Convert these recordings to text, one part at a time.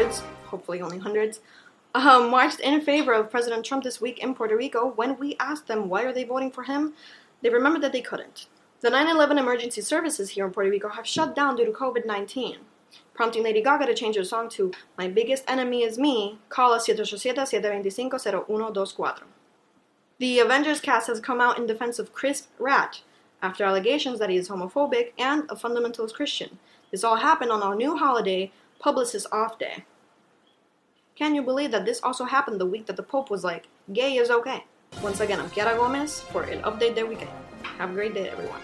hundreds, hopefully only hundreds, um, marched in favor of President Trump this week in Puerto Rico. When we asked them why are they voting for him, they remembered that they couldn't. The 9/11 emergency services here in Puerto Rico have shut down due to COVID-19, prompting Lady Gaga to change her song to "My Biggest Enemy Is Me." Call us 787-725-0124. The Avengers cast has come out in defense of Chris Pratt after allegations that he is homophobic and a fundamentalist Christian. This all happened on our new holiday, Publicist Off Day. Can you believe that this also happened the week that the Pope was like, gay is okay? Once again, I'm Kiara Gomez for an update that weekend. Have a great day, everyone.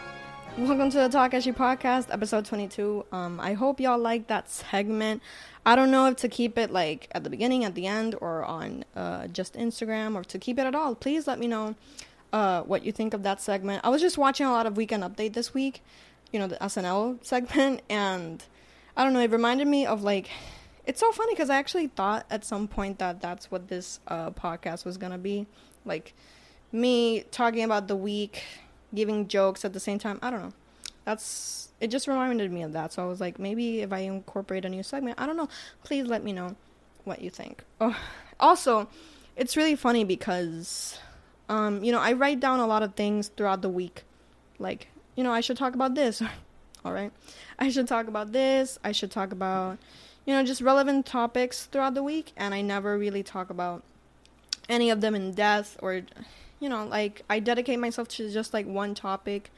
Welcome to the Talk As You podcast, episode 22. Um, I hope y'all like that segment. I don't know if to keep it like at the beginning, at the end, or on uh, just Instagram, or to keep it at all. Please let me know uh, what you think of that segment. I was just watching a lot of Weekend Update this week, you know, the SNL segment, and I don't know, it reminded me of like, it's so funny because I actually thought at some point that that's what this uh, podcast was gonna be. Like, me talking about the week, giving jokes at the same time. I don't know. That's it. Just reminded me of that. So I was like, maybe if I incorporate a new segment, I don't know. Please let me know what you think. Oh, also, it's really funny because, um, you know, I write down a lot of things throughout the week, like you know, I should talk about this. All right, I should talk about this. I should talk about, you know, just relevant topics throughout the week, and I never really talk about any of them in depth or you know, like I dedicate myself to just like one topic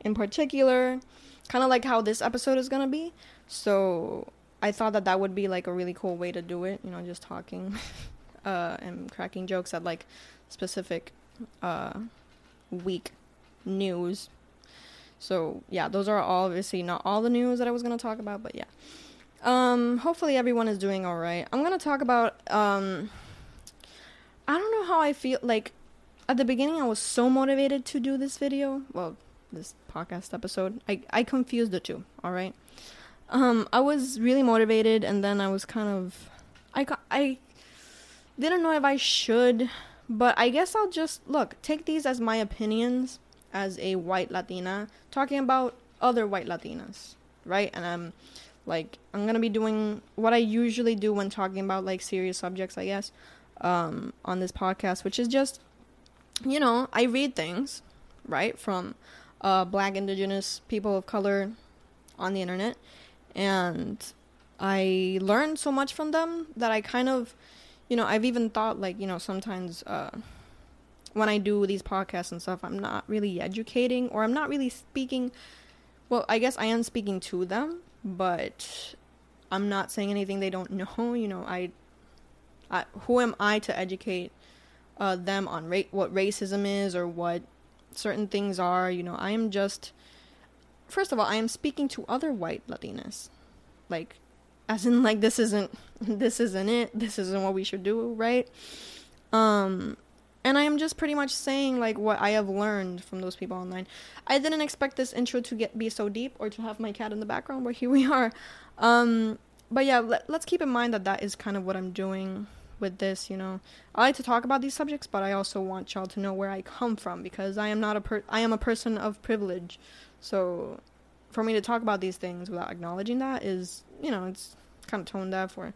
in particular, kind of like how this episode is gonna be. So I thought that that would be like a really cool way to do it, you know, just talking uh, and cracking jokes at like specific uh, week news. So yeah, those are all obviously not all the news that I was gonna talk about, but yeah. Um, hopefully everyone is doing all right. I'm gonna talk about um. I don't know how I feel like at the beginning I was so motivated to do this video. Well, this podcast episode. I I confused the two, all right? Um I was really motivated and then I was kind of I I didn't know if I should, but I guess I'll just look, take these as my opinions as a white Latina talking about other white Latinas, right? And I'm like I'm to be doing what I usually do when talking about like serious subjects, I guess, um on this podcast, which is just you know, I read things, right, from uh, black, indigenous people of color on the internet, and I learned so much from them that I kind of, you know, I've even thought, like, you know, sometimes uh, when I do these podcasts and stuff, I'm not really educating or I'm not really speaking. Well, I guess I am speaking to them, but I'm not saying anything they don't know. You know, I, I who am I to educate uh, them on ra- what racism is or what certain things are. You know, I am just, first of all, I am speaking to other white Latinas, like, as in like this isn't this isn't it. This isn't what we should do, right? Um, and I am just pretty much saying like what I have learned from those people online. I didn't expect this intro to get be so deep or to have my cat in the background, but here we are. Um, but yeah, let, let's keep in mind that that is kind of what I'm doing with this, you know. I like to talk about these subjects, but I also want y'all to know where I come from because I am not a per I am a person of privilege. So for me to talk about these things without acknowledging that is, you know, it's kind of tone deaf or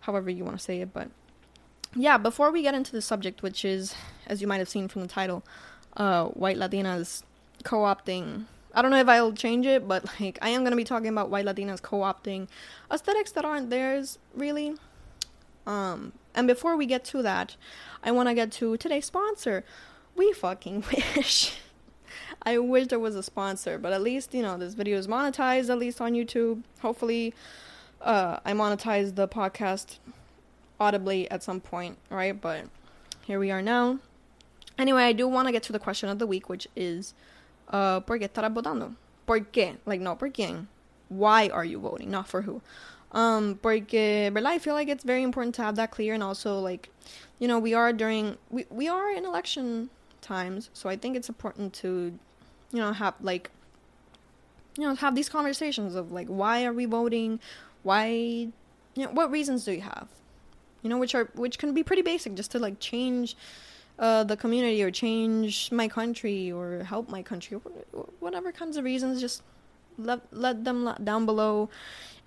however you want to say it, but yeah, before we get into the subject, which is as you might have seen from the title, uh white Latinas co-opting I don't know if I'll change it, but like I am going to be talking about white Latinas co-opting aesthetics that aren't theirs really. Um and before we get to that, I want to get to today's sponsor. We fucking wish. I wish there was a sponsor, but at least, you know, this video is monetized, at least on YouTube. Hopefully, uh, I monetize the podcast audibly at some point, right? But here we are now. Anyway, I do want to get to the question of the week, which is, uh, ¿por qué estarás votando? ¿Por qué? Like, no, ¿por quién? Why are you voting? Not for who. Um, porque, ¿verdad? I feel like it's very important to have that clear and also, like, you know, we are during, we, we are in election times, so I think it's important to, you know, have, like, you know, have these conversations of, like, why are we voting? Why, you know, what reasons do you have? You know, which are, which can be pretty basic just to, like, change, uh, the community or change my country or help my country, whatever kinds of reasons, just let, let them down below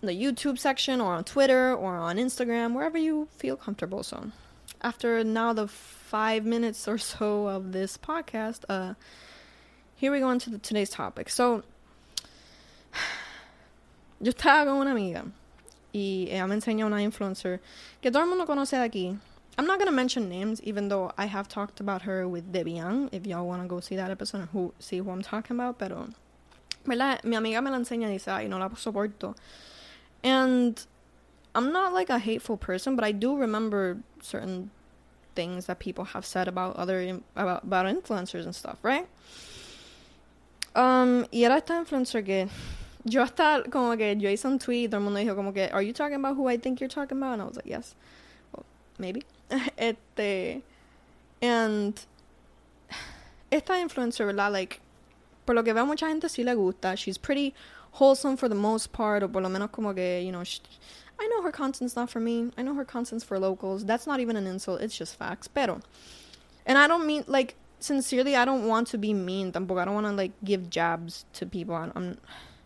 in the YouTube section or on Twitter or on Instagram, wherever you feel comfortable. So, after now the five minutes or so of this podcast, uh, here we go into the, today's topic. So, yo estaba con una amiga y ella me enseñó una influencer que todo el mundo conoce de aquí. I'm not gonna mention names, even though I have talked about her with Debbie Young. If y'all wanna go see that episode who see who I'm talking about, pero ¿verdad? Mi amiga me la enseña y dice, ay, no la soporto. And I'm not like a hateful person, but I do remember certain things that people have said about other about about influencers and stuff, right? Um, y era esta influencer que yo hasta como que yo hice un tweet, todo el mundo dijo como que, are you talking about who I think you're talking about? And I was like, yes. Well, maybe. este, and esta influencer, ¿verdad? Like, por lo que veo mucha gente sí le gusta. She's pretty wholesome for the most part, o por lo menos como que, you know, she, I know her content's not for me. I know her content's for locals. That's not even an insult. It's just facts. Pero, and I don't mean like sincerely. I don't want to be mean. Tampoco. I don't want to like give jabs to people. I'm, I'm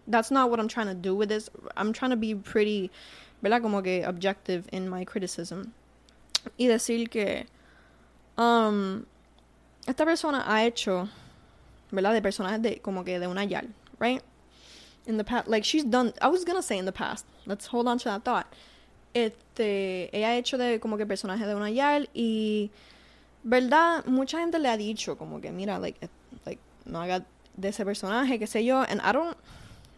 that's not what I'm trying to do with this. I'm trying to be pretty, ¿verdad? Como que objective in my criticism. Y decir que um, esta persona ha hecho, ¿verdad? De personajes de como que de una yal, right? In the past, like she's done, I was gonna say in the past. Let's hold on to that thought. Este, ella ha hecho de como que personaje de una yal y, ¿verdad? Mucha gente le ha dicho como que, mira, like, like, no haga de ese personaje, qué sé yo, and I don't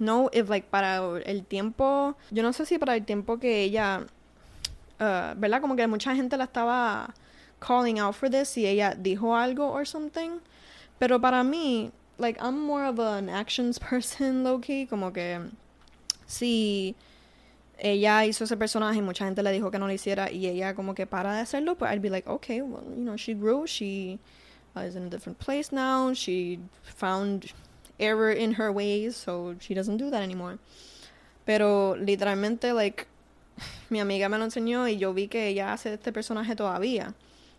know if like para el tiempo, yo no sé si para el tiempo que ella, uh, ¿verdad? Como que mucha gente la estaba calling out for this y ella dijo algo or something. Pero para mí, like I'm more of an actions person, low key, como que si ella hizo ese personaje y mucha gente le dijo que no lo hiciera y ella como que para de hacerlo, pues I'd be like, okay, well, you know, she grew, she uh, is in a different place now, she found error in her ways, so she doesn't do that anymore. Pero literalmente, like, mi amiga me lo enseñó y yo vi que ella hace este personaje todavía.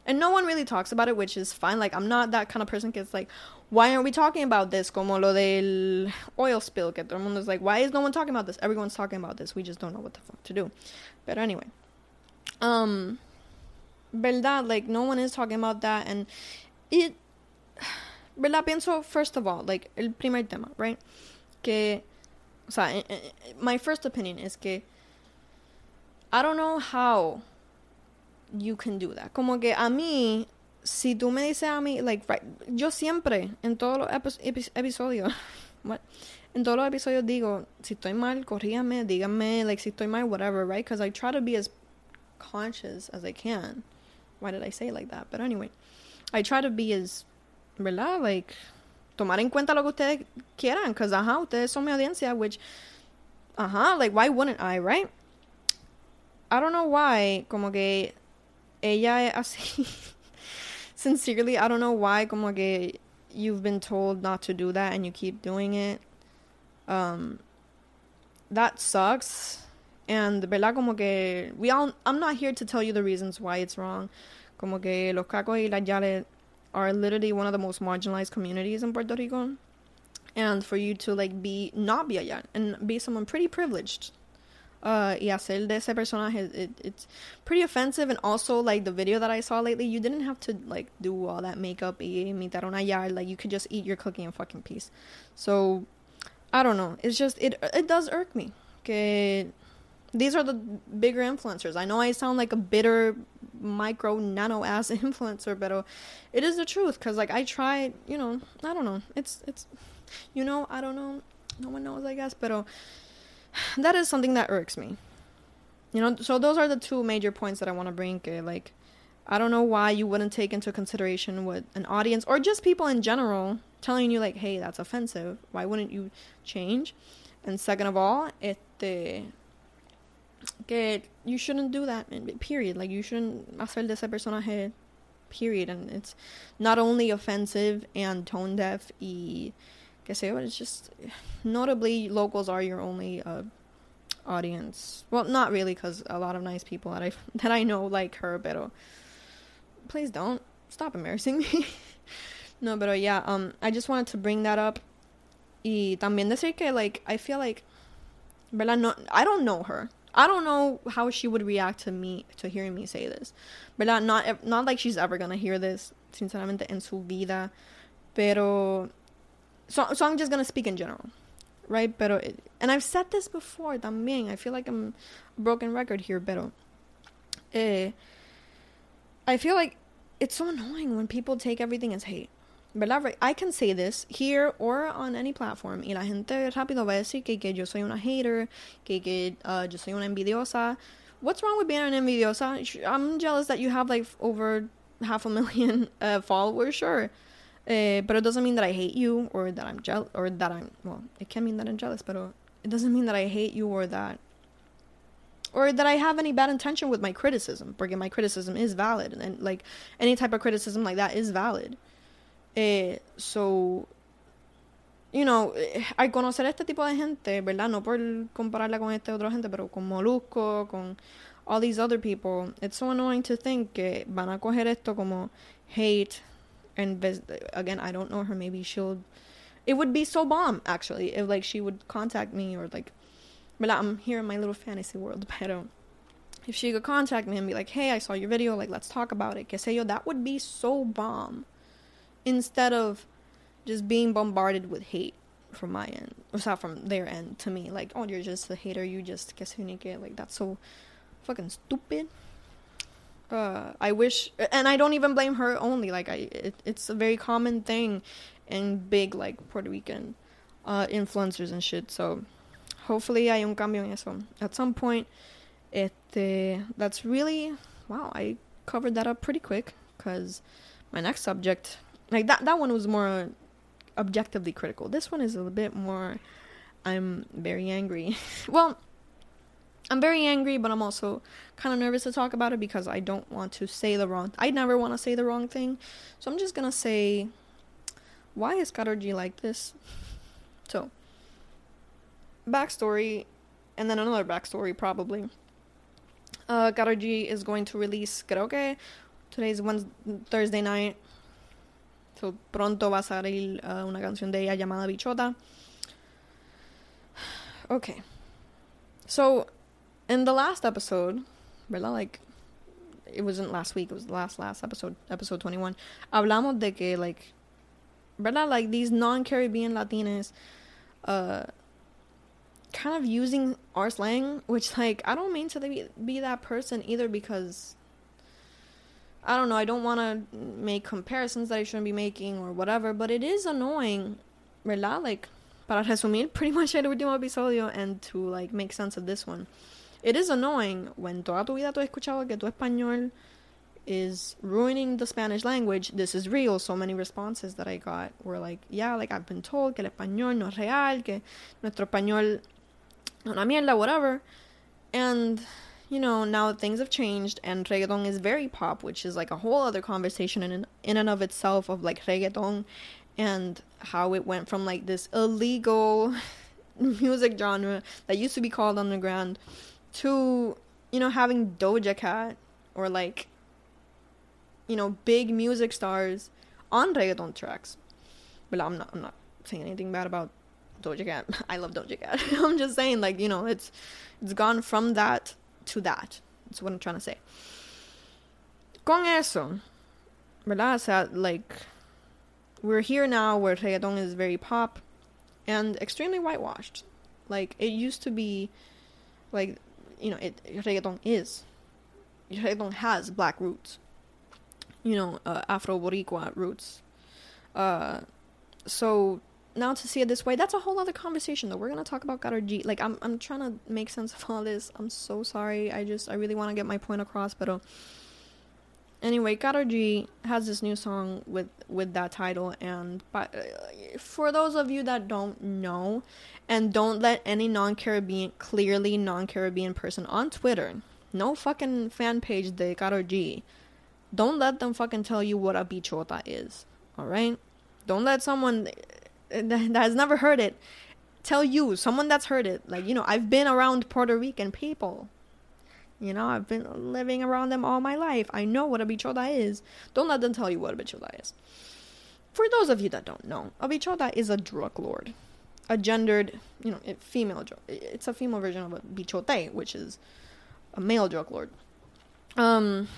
And no one really talks about it, which is fine. Like, I'm not that kind of person that's like, why aren't we talking about this? Como lo del oil spill. Que todo el mundo is like, why is no one talking about this? Everyone's talking about this. We just don't know what the fuck to do. But anyway. Um, verdad, like, no one is talking about that. And it ¿verdad? Pienso, first of all, like, el primer tema, right? Que, o sea, eh, eh, my first opinion is que I don't know how you can do that. Como que a mí, si tú me dices a mí, like, right, yo siempre, en todos los epi episodios, what? En todos los episodios digo, si estoy mal, corríame, díganme, like, si estoy mal, whatever, right? Because I try to be as conscious as I can. Why did I say like that? But anyway, I try to be as ¿verdad? Like, tomar en cuenta lo que ustedes quieran, because, ajá, ustedes son mi audiencia, which, ajá, like, why wouldn't I, right? I don't know why, como que ella es así. Sincerely, I don't know why, como que you've been told not to do that and you keep doing it. Um, that sucks. And, ¿verdad? Como que we all, I'm not here to tell you the reasons why it's wrong. Como que los cacos y las yales are literally one of the most marginalized communities in Puerto Rico. And for you to like be not be a young and be someone pretty privileged. Uh, y de ese personaje, it, it's pretty offensive. And also, like the video that I saw lately, you didn't have to like do all that makeup y imitar una yal. Like you could just eat your cookie in fucking peace. So I don't know. It's just it it does irk me. Okay, these are the bigger influencers. I know I sound like a bitter micro nano ass influencer, but it is the truth because like I tried, you know, I don't know. It's it's you know, I don't know. No one knows, I guess, but that is something that irks me. You know, so those are the two major points that I want to bring. Like, I don't know why you wouldn't take into consideration what an audience or just people in general telling you like, "Hey, that's offensive." Why wouldn't you change? And second of all, este que you shouldn't do that period. Like you shouldn't hacer de ese personaje period. And it's not only offensive and tone deaf y que sé but it's just notably locals are your only uh, audience. Well not really because a lot of nice people that I that I know like her but please don't stop embarrassing me. No but yeah um I just wanted to bring that up. Y también decir que, like, I feel like, ¿verdad? No, I don't know her. I don't know how she would react to me, to hearing me say this. but Not, not not like she's ever gonna hear this, sinceramente, en su vida. Pero, so, so I'm just gonna speak in general. Right? Pero, and I've said this before también. I feel like I'm a broken record here, pero, eh, I feel like it's so annoying when people take everything as hate. ¿Verdad? I can say this here or on any platform y la gente rápido va a decir que, que yo soy una hater, que, que uh, yo soy una envidiosa. What's wrong with being an envidiosa? I'm jealous that you have like over half a million uh, followers, sure. Uh, but it doesn't mean that I hate you or that I'm jealous or that I'm, well, it can mean that I'm jealous, but it doesn't mean that I hate you or that or that I have any bad intention with my criticism, because my criticism is valid, and like any type of criticism like that is valid. Eh, so, you know, al conocer este tipo de gente, ¿verdad? No por compararla con este otro gente, pero con Molusco, con all these other people, it's so annoying to think que van a coger esto como hate. And again, I don't know her. Maybe she'll. It would be so bomb, actually, if like she would contact me or like. But I'm here in my little fantasy world, pero if she could contact me and be like, hey, I saw your video, like, let's talk about it, que sé yo, that would be so bomb instead of just being bombarded with hate from my end, or not from their end to me. Like, oh, you're just a hater. You just get like that's so fucking stupid. Uh, I wish, and I don't even blame her only. Like, I it, it's a very common thing in big like Puerto Rican uh, influencers and shit. So hopefully hay un cambio en eso at some point. Este, that's really wow. I covered that up pretty quick because my next subject like that that one was more objectively critical. This one is a bit more I'm very angry. well, I'm very angry, but I'm also kind of nervous to talk about it because I don't want to say the wrong. I never want to say the wrong thing, so I'm just gonna say, why is Karol like this? So, backstory, and then another backstory probably. Uh, is going to release que today's Wednesday, Thursday night. So, pronto va a salir uh, una canción de ella llamada Bichota. Okay. So, in the last episode, ¿verdad? Like, it wasn't last week, it was the last, last episode, episode 21. Hablamos de que, like, ¿verdad? Like, these non Caribbean Latinas, uh, kind of using our slang, which, like, I don't mean to be, be that person either because I don't know, I don't want to make comparisons that I shouldn't be making or whatever, but it is annoying, ¿verdad? Like, para resumir pretty much el último episodio and to, like, make sense of this one. It is annoying when toda tu vida tú has escuchado que tu español is ruining the Spanish language. This is real. So many responses that I got were like, yeah, like I've been told que el español no es real, que nuestro español no una mierda, whatever. And you know, now things have changed and reggaeton is very pop, which is like a whole other conversation in in and of itself of like reggaeton and how it went from like this illegal music genre that used to be called underground to you know having Doja Cat or like you know big music stars on reggaeton tracks. But I'm not I'm not saying anything bad about Doja Cat. I love Doja Cat. I'm just saying like you know it's it's gone from that to that. That's what I'm trying to say. Con eso, ¿verdad? O sea, like, we're here now where reggaeton is very pop and extremely whitewashed. Like, it used to be, like, you know, it reggaeton is. Reggaeton has black roots. You know, uh, Afro Boricua roots. Uh, so now to see it this way, that's a whole other conversation though. We're gonna talk about Karol G. Like I'm I'm trying to make sense of all this. I'm so sorry. I just I really want to get my point across, but uh, anyway, Karol G has this new song with with that title, and but uh, for those of you that don't know, and don't let any non-Caribbean, clearly non-Caribbean person on Twitter, no fucking fan page de Karol G, don't let them fucking tell you what a bichota is. All right. Don't let someone that has never heard it tell you someone that's heard it like you know i've been around puerto rican people you know i've been living around them all my life i know what a bichota is don't let them tell you what a bichota is for those of you that don't know a bichota is a drug lord a gendered, you know, female. It's a female version of a bichote, which is a male drug lord. Um,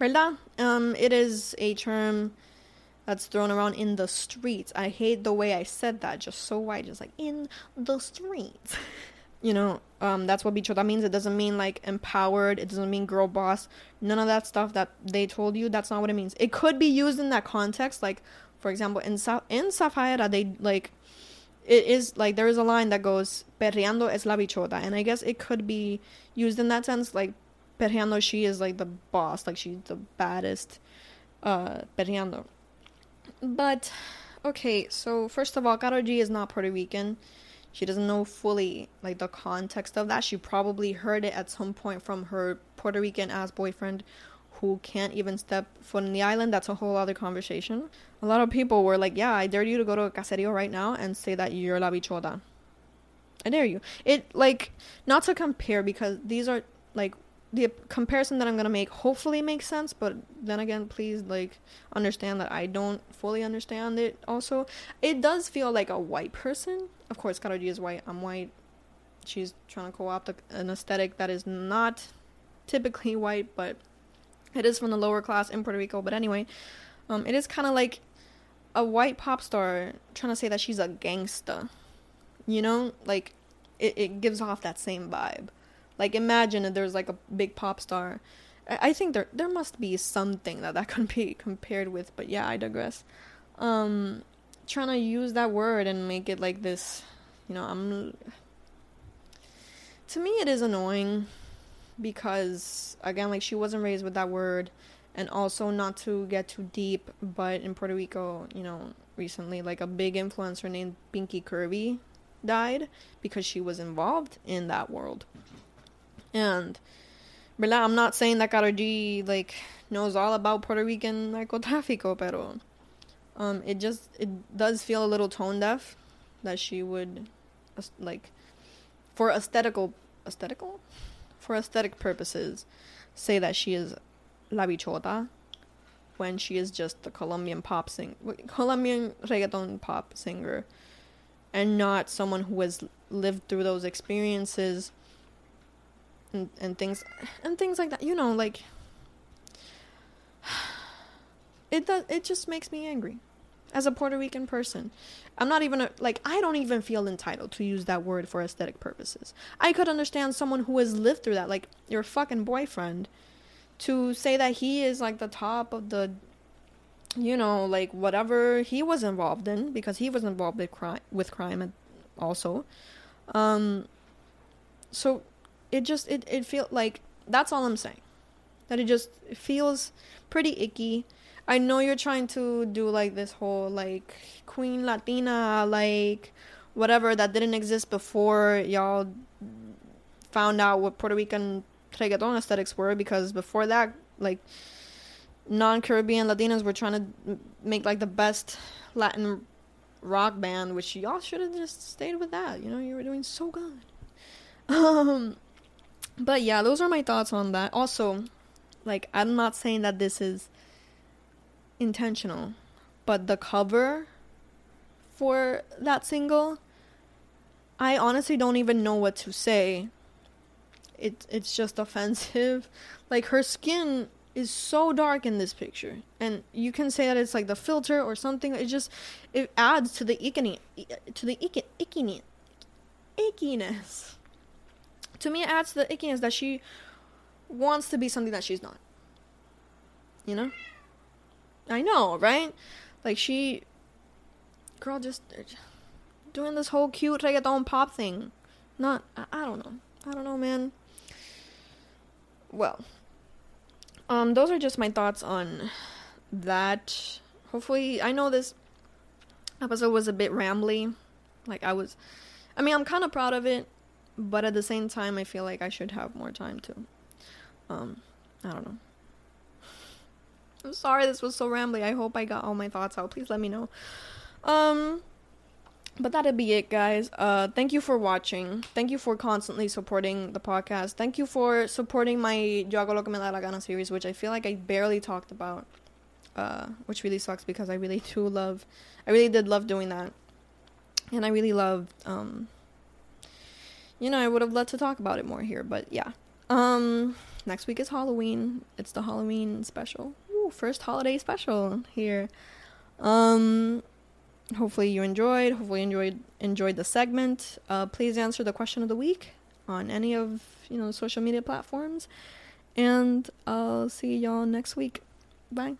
¿verdad? Um, it is a term that's thrown around in the streets. I hate the way I said that, just so white, just like in the streets. you know, um, that's what bichota means. It doesn't mean like empowered. It doesn't mean girl boss. None of that stuff that they told you. That's not what it means. It could be used in that context, like for example, in Sa- in Safaera, they like it is like there is a line that goes perreando es la bichota, and I guess it could be used in that sense, like perreando she is like the boss, like she's the baddest uh perreando. But okay, so first of all, Karol G is not Puerto Rican. She doesn't know fully like the context of that. She probably heard it at some point from her Puerto Rican ass boyfriend who can't even step foot in the island. That's a whole other conversation. A lot of people were like, "Yeah, I dare you to go to a caserio right now and say that you're la bichota." I dare you. It like not to compare because these are like the comparison that I'm gonna make hopefully makes sense, but then again, please like understand that I don't fully understand it. Also, it does feel like a white person. Of course, Karol G is white. I'm white. She's trying to co-opt an aesthetic that is not typically white, but it is from the lower class in Puerto Rico. But anyway, um, it is kind of like a white pop star trying to say that she's a gangsta. You know, like it, it gives off that same vibe. Like imagine if there's like a big pop star. I, I think there there must be something that that can be compared with, but yeah, I digress. Um trying to use that word and make it like this, you know, I'm to me it is annoying because again like she wasn't raised with that word and also not to get too deep but in Puerto Rico, you know, recently like a big influencer named Pinky Curvy died because she was involved in that world. And ¿verdad? I'm not saying that Karol G like knows all about Puerto Rican narcotráfico, pero um it just it does feel a little tone deaf that she would like for aesthetical aesthetical for aesthetic purposes say that she is la bichota when she is just a Colombian pop sing Colombian reggaeton pop singer and not someone who has lived through those experiences and, and things and things like that. You know, like it does it just makes me angry as a Puerto Rican person. I'm not even a, like I don't even feel entitled to use that word for aesthetic purposes. I could understand someone who has lived through that, like your fucking boyfriend, to say that he is like the top of the you know, like whatever he was involved in because he was involved with crime with crime also. Um so it just it it feel like that's all I'm saying. That it just feels pretty icky. I know you're trying to do like this whole like queen latina like whatever that didn't exist before y'all found out what Puerto Rican reggaeton aesthetics were because before that like non-Caribbean Latinas were trying to make like the best Latin rock band which y'all should have just stayed with that you know you were doing so good um but yeah, those are my thoughts on that. Also, like I'm not saying that this is intentional, but the cover for that single I honestly don't even know what to say. It it's just offensive. Like her skin is so dark in this picture and you can say that it's like the filter or something it just it adds to the ickiness to the ickiness ickiness to me it adds to the ickiness that she wants to be something that she's not. You know? I know, right? Like she girl just doing this whole cute reggaeton pop thing. Not I, I don't know. I don't know, man. Well, um those are just my thoughts on that. Hopefully, I know this episode was a bit rambly. Like I was I mean, I'm kind of proud of it but at the same time, I feel like I should have more time to. Um, I don't know. I'm sorry this was so rambly. I hope I got all my thoughts out. Please let me know. Um, but that'd be it, guys. Uh, thank you for watching. Thank you for constantly supporting the podcast. Thank you for supporting my Yo hago lo que me da la gana series, which I feel like I barely talked about. Uh, which really sucks because I really do love, I really did love doing that. and I really loved. Um, you know, I would have loved to talk about it more here, but yeah. Um, next week is Halloween. It's the Halloween special. Ooh, first holiday special here. Um, hopefully you enjoyed. Hopefully enjoyed enjoyed the segment. Uh, please answer the question of the week on any of you know social media platforms, and I'll see y'all next week. Bye.